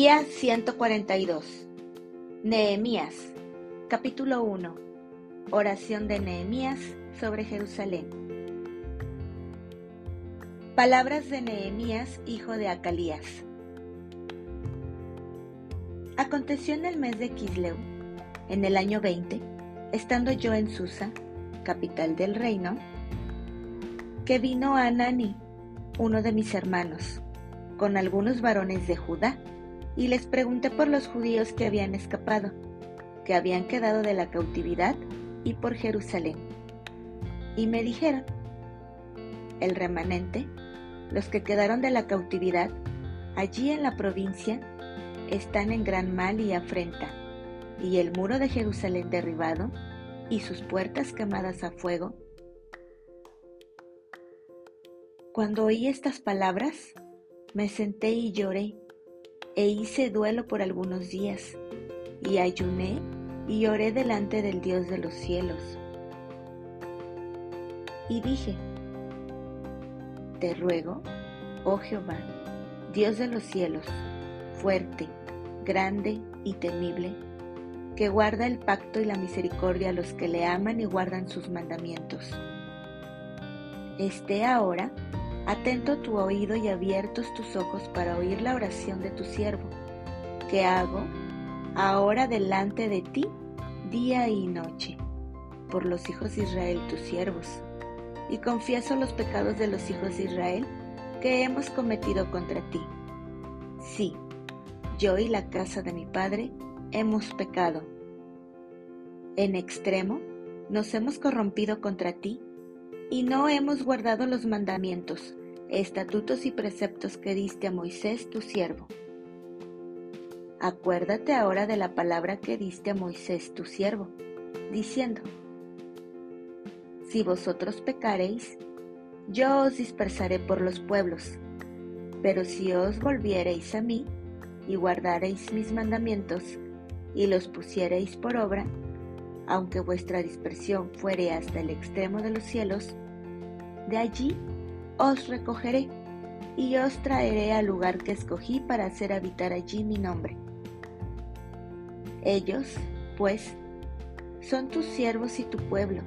Día 142. Nehemías. Capítulo 1. Oración de Nehemías sobre Jerusalén. Palabras de Nehemías, hijo de Acalías. Aconteció en el mes de Kisleu, en el año 20, estando yo en Susa, capital del reino, que vino Anani, uno de mis hermanos, con algunos varones de Judá, y les pregunté por los judíos que habían escapado, que habían quedado de la cautividad y por Jerusalén. Y me dijeron, el remanente, los que quedaron de la cautividad, allí en la provincia, están en gran mal y afrenta, y el muro de Jerusalén derribado, y sus puertas quemadas a fuego. Cuando oí estas palabras, me senté y lloré e hice duelo por algunos días, y ayuné y oré delante del Dios de los cielos. Y dije, Te ruego, oh Jehová, Dios de los cielos, fuerte, grande y temible, que guarda el pacto y la misericordia a los que le aman y guardan sus mandamientos. Esté ahora Atento tu oído y abiertos tus ojos para oír la oración de tu siervo, que hago ahora delante de ti día y noche, por los hijos de Israel tus siervos, y confieso los pecados de los hijos de Israel que hemos cometido contra ti. Sí, yo y la casa de mi padre hemos pecado. En extremo nos hemos corrompido contra ti y no hemos guardado los mandamientos, estatutos y preceptos que diste a Moisés tu siervo. Acuérdate ahora de la palabra que diste a Moisés tu siervo, diciendo, Si vosotros pecareis, yo os dispersaré por los pueblos, pero si os volviereis a mí y guardareis mis mandamientos y los pusiereis por obra, aunque vuestra dispersión fuere hasta el extremo de los cielos, de allí os recogeré y os traeré al lugar que escogí para hacer habitar allí mi nombre. Ellos, pues, son tus siervos y tu pueblo,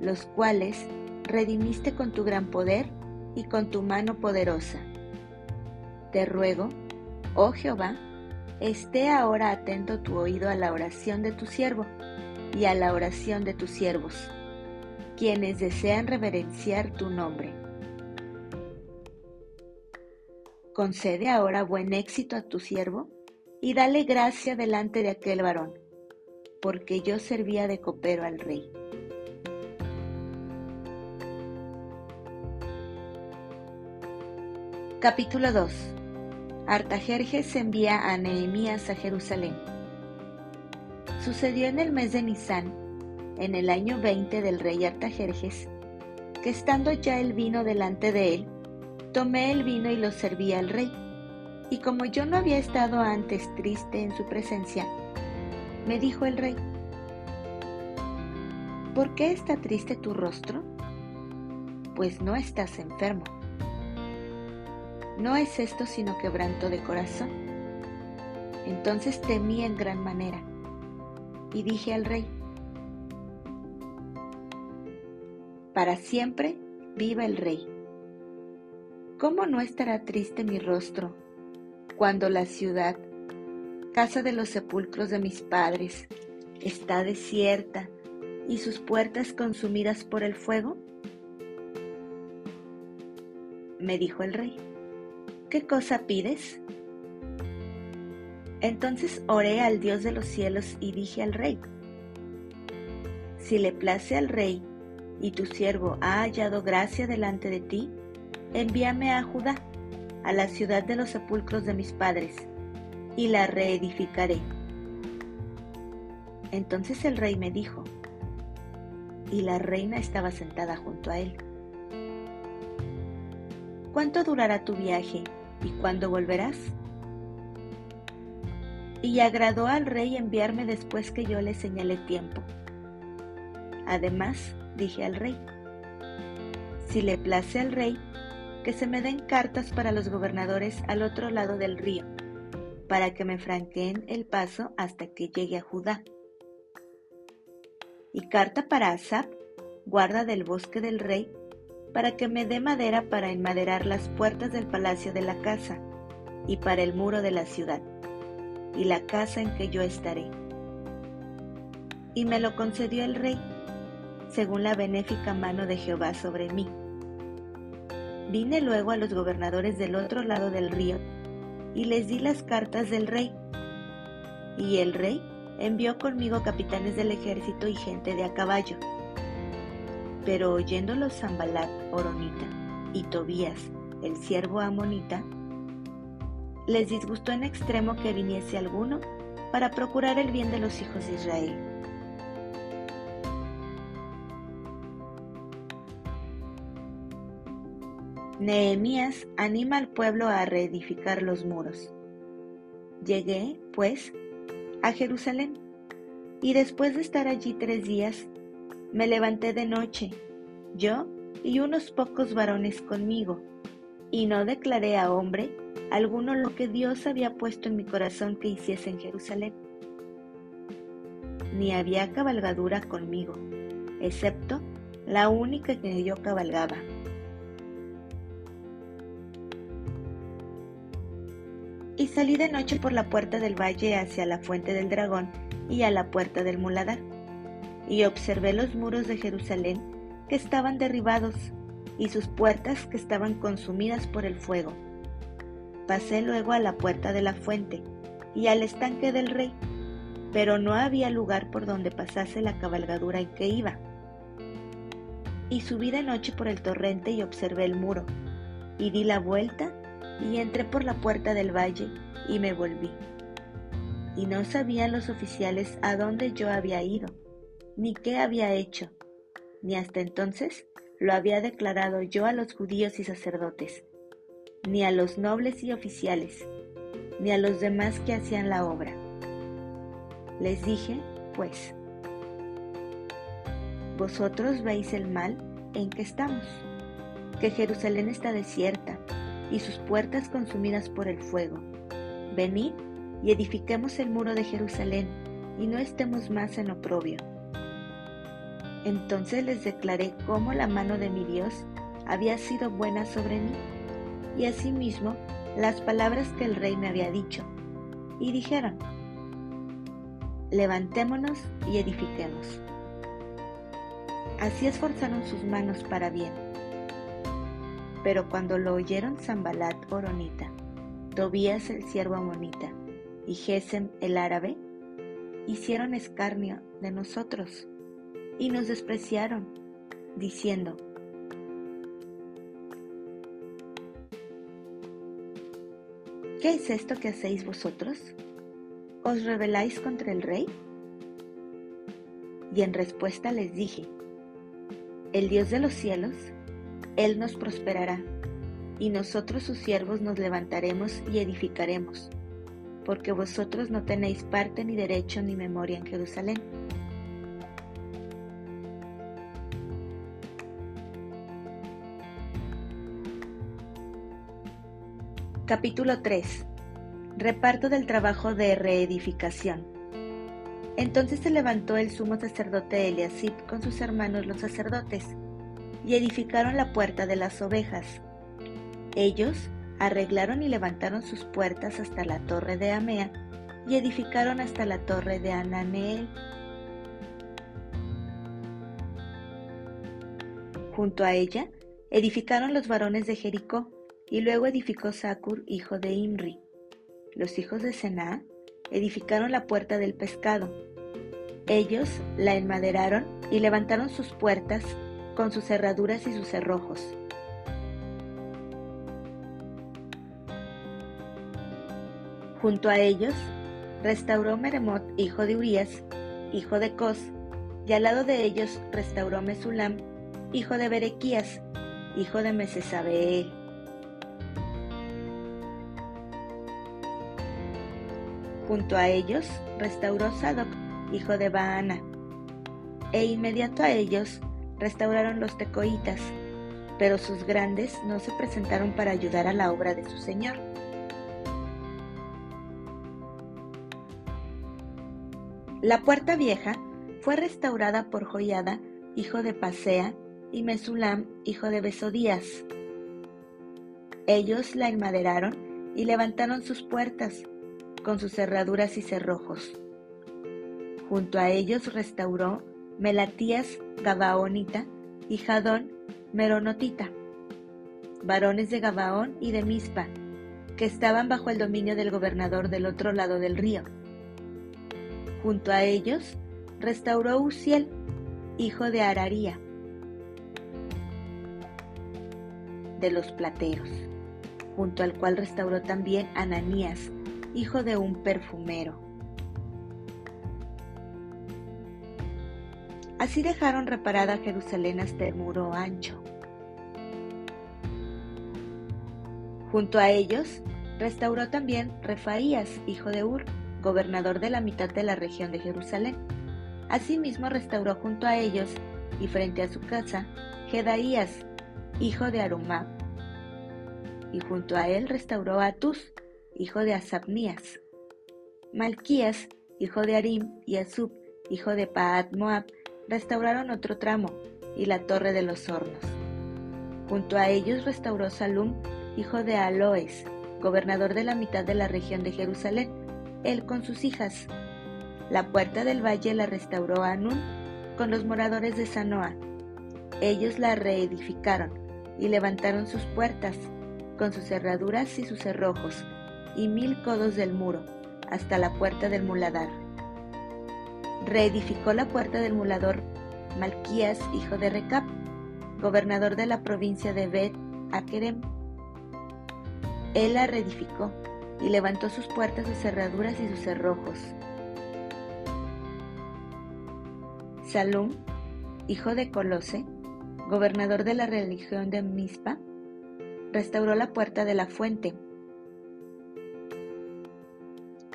los cuales redimiste con tu gran poder y con tu mano poderosa. Te ruego, oh Jehová, esté ahora atento tu oído a la oración de tu siervo y a la oración de tus siervos quienes desean reverenciar tu nombre. Concede ahora buen éxito a tu siervo y dale gracia delante de aquel varón, porque yo servía de copero al rey. Capítulo 2 Artajerjes envía a Nehemías a Jerusalén. Sucedió en el mes de Nisán, en el año 20 del rey Artajerjes, que estando ya el vino delante de él, tomé el vino y lo serví al rey. Y como yo no había estado antes triste en su presencia, me dijo el rey, ¿por qué está triste tu rostro? Pues no estás enfermo. No es esto sino quebranto de corazón. Entonces temí en gran manera y dije al rey, para siempre viva el Rey. ¿Cómo no estará triste mi rostro cuando la ciudad, casa de los sepulcros de mis padres, está desierta y sus puertas consumidas por el fuego? Me dijo el rey, ¿qué cosa pides? Entonces oré al Dios de los cielos y dije al rey, si le place al rey y tu siervo ha hallado gracia delante de ti, envíame a Judá, a la ciudad de los sepulcros de mis padres, y la reedificaré. Entonces el rey me dijo, y la reina estaba sentada junto a él. ¿Cuánto durará tu viaje y cuándo volverás? Y agradó al rey enviarme después que yo le señalé tiempo. Además, dije al rey. Si le place al rey, que se me den cartas para los gobernadores al otro lado del río, para que me franqueen el paso hasta que llegue a Judá. Y carta para Asap, guarda del bosque del rey, para que me dé madera para enmaderar las puertas del palacio de la casa, y para el muro de la ciudad, y la casa en que yo estaré. Y me lo concedió el rey, según la benéfica mano de Jehová sobre mí. Vine luego a los gobernadores del otro lado del río, y les di las cartas del rey. Y el rey envió conmigo capitanes del ejército y gente de a caballo pero oyéndolo Zambalat, Oronita, y Tobías, el siervo amonita, les disgustó en extremo que viniese alguno para procurar el bien de los hijos de Israel. Nehemías anima al pueblo a reedificar los muros. Llegué, pues, a Jerusalén, y después de estar allí tres días, me levanté de noche, yo y unos pocos varones conmigo, y no declaré a hombre alguno lo que Dios había puesto en mi corazón que hiciese en Jerusalén. Ni había cabalgadura conmigo, excepto la única que yo cabalgaba. Y salí de noche por la puerta del valle hacia la fuente del dragón y a la puerta del muladar y observé los muros de Jerusalén que estaban derribados y sus puertas que estaban consumidas por el fuego. Pasé luego a la puerta de la fuente y al estanque del rey, pero no había lugar por donde pasase la cabalgadura en que iba. Y subí de noche por el torrente y observé el muro, y di la vuelta y entré por la puerta del valle y me volví. Y no sabían los oficiales a dónde yo había ido ni qué había hecho, ni hasta entonces lo había declarado yo a los judíos y sacerdotes, ni a los nobles y oficiales, ni a los demás que hacían la obra. Les dije, pues, vosotros veis el mal en que estamos, que Jerusalén está desierta y sus puertas consumidas por el fuego. Venid y edifiquemos el muro de Jerusalén y no estemos más en oprobio. Entonces les declaré cómo la mano de mi Dios había sido buena sobre mí, y asimismo las palabras que el rey me había dicho. Y dijeron, levantémonos y edifiquemos. Así esforzaron sus manos para bien. Pero cuando lo oyeron Zambalat Oronita, Tobías el siervo amonita y Gesem el árabe, hicieron escarnio de nosotros y nos despreciaron, diciendo, ¿Qué es esto que hacéis vosotros? ¿Os rebeláis contra el rey? Y en respuesta les dije, el Dios de los cielos, Él nos prosperará, y nosotros sus siervos nos levantaremos y edificaremos, porque vosotros no tenéis parte ni derecho ni memoria en Jerusalén Capítulo 3. Reparto del trabajo de reedificación. Entonces se levantó el sumo sacerdote Eliasib con sus hermanos los sacerdotes, y edificaron la puerta de las ovejas. Ellos arreglaron y levantaron sus puertas hasta la torre de Amea, y edificaron hasta la torre de Ananeel. Junto a ella edificaron los varones de Jericó, y luego edificó Sakur, hijo de Imri. Los hijos de Sená edificaron la puerta del pescado. Ellos la enmaderaron y levantaron sus puertas con sus cerraduras y sus cerrojos. Junto a ellos restauró Meremot, hijo de Urías, hijo de Cos, y al lado de ellos restauró Mesulam, hijo de Berequías, hijo de Mesesabeel. Junto a ellos restauró Sadoc, hijo de Baana, e inmediato a ellos restauraron los tecoitas, pero sus grandes no se presentaron para ayudar a la obra de su señor. La puerta vieja fue restaurada por Joyada, hijo de Pasea, y Mesulam, hijo de Besodías. Ellos la enmaderaron y levantaron sus puertas, con sus cerraduras y cerrojos. Junto a ellos restauró Melatías Gabaonita y Jadón Meronotita, varones de Gabaón y de Mispa, que estaban bajo el dominio del gobernador del otro lado del río. Junto a ellos restauró Uziel, hijo de Araría, de los plateros, junto al cual restauró también Ananías, hijo de un perfumero. Así dejaron reparada Jerusalén hasta el muro ancho. Junto a ellos restauró también Refaías, hijo de Ur, gobernador de la mitad de la región de Jerusalén. Asimismo restauró junto a ellos y frente a su casa Jedaías, hijo de Arumab, y junto a él restauró a Tus, hijo de Asabnías. Malquías, hijo de Arim, y Asub, hijo de Paat Moab, restauraron otro tramo, y la torre de los hornos. Junto a ellos restauró Salum, hijo de Aloes, gobernador de la mitad de la región de Jerusalén, él con sus hijas. La puerta del valle la restauró Anún con los moradores de Sanoa. Ellos la reedificaron y levantaron sus puertas, con sus cerraduras y sus cerrojos, y mil codos del muro, hasta la puerta del muladar. Reedificó la puerta del mulador Malquías, hijo de Recap, gobernador de la provincia de Bet Akerem. Él la reedificó y levantó sus puertas, sus cerraduras y sus cerrojos. Salum, hijo de Colose, gobernador de la religión de Mispa, restauró la puerta de la fuente.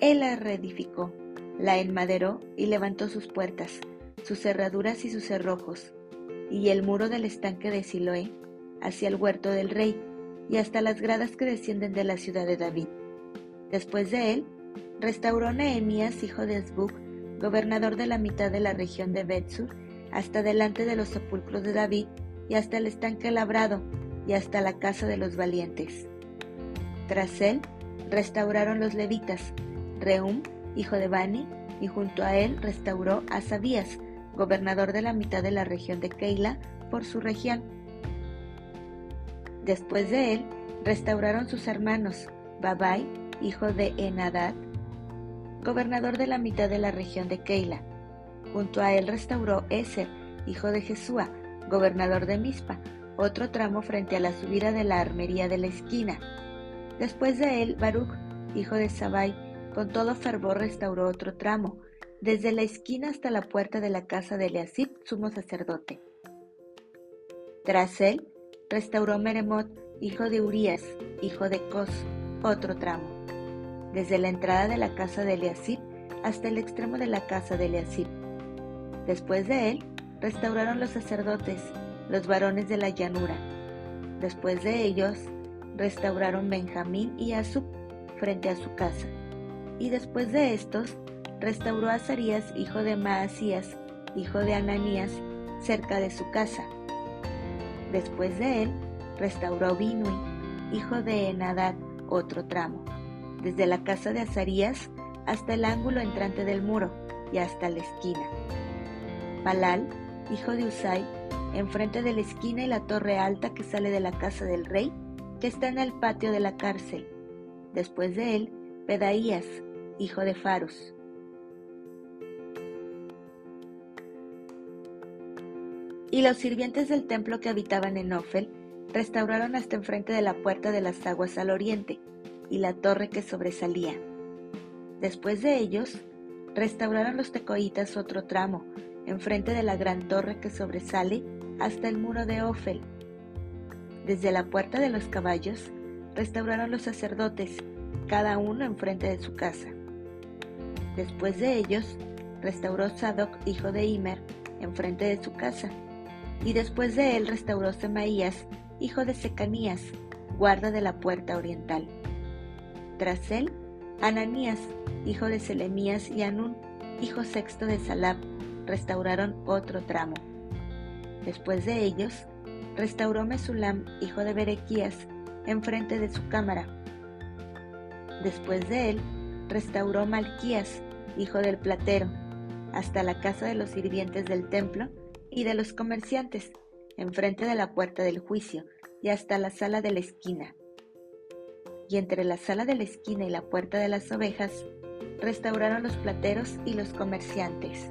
Él la reedificó, la enmaderó y levantó sus puertas, sus cerraduras y sus cerrojos, y el muro del estanque de Siloé, hacia el huerto del rey, y hasta las gradas que descienden de la ciudad de David. Después de él, restauró Nehemías, hijo de Esbuk, gobernador de la mitad de la región de Betsur, hasta delante de los sepulcros de David, y hasta el estanque labrado, y hasta la casa de los valientes. Tras él, restauraron los levitas, Reum, hijo de Bani, y junto a él restauró a Sabías, gobernador de la mitad de la región de Keila, por su región. Después de él, restauraron sus hermanos, Babai, hijo de Enadad, gobernador de la mitad de la región de Keila. Junto a él restauró Eser, hijo de Jesúa, gobernador de Mispa, otro tramo frente a la subida de la armería de la esquina. Después de él, Baruch, hijo de Sabai, con todo fervor restauró otro tramo, desde la esquina hasta la puerta de la casa de Eliasib, sumo sacerdote. Tras él, restauró Meremot, hijo de Urías, hijo de Cos, otro tramo, desde la entrada de la casa de Eliasib hasta el extremo de la casa de Eliasib. Después de él, restauraron los sacerdotes, los varones de la llanura. Después de ellos, restauraron Benjamín y Asub frente a su casa. Y después de estos, restauró a Azarías, hijo de Maasías, hijo de Ananías, cerca de su casa. Después de él, restauró Binui, hijo de Enadad, otro tramo, desde la casa de Azarías hasta el ángulo entrante del muro y hasta la esquina. Palal, hijo de Usai, enfrente de la esquina y la torre alta que sale de la casa del rey, que está en el patio de la cárcel. Después de él, Pedaías, hijo de Farus. Y los sirvientes del templo que habitaban en Ofel restauraron hasta enfrente de la puerta de las aguas al oriente y la torre que sobresalía. Después de ellos, restauraron los tecoitas otro tramo, enfrente de la gran torre que sobresale hasta el muro de Ofel. Desde la puerta de los caballos, restauraron los sacerdotes, cada uno enfrente de su casa. Después de ellos, restauró Sadoc, hijo de Imer, enfrente de su casa. Y después de él restauró Semaías, hijo de Secanías, guarda de la puerta oriental. Tras él, Ananías, hijo de Selemías y Anún, hijo sexto de Salab, restauraron otro tramo. Después de ellos, restauró Mesulam, hijo de Berequías, enfrente de su cámara. Después de él, restauró Malquías, hijo del platero, hasta la casa de los sirvientes del templo y de los comerciantes, enfrente de la puerta del juicio, y hasta la sala de la esquina. Y entre la sala de la esquina y la puerta de las ovejas, restauraron los plateros y los comerciantes.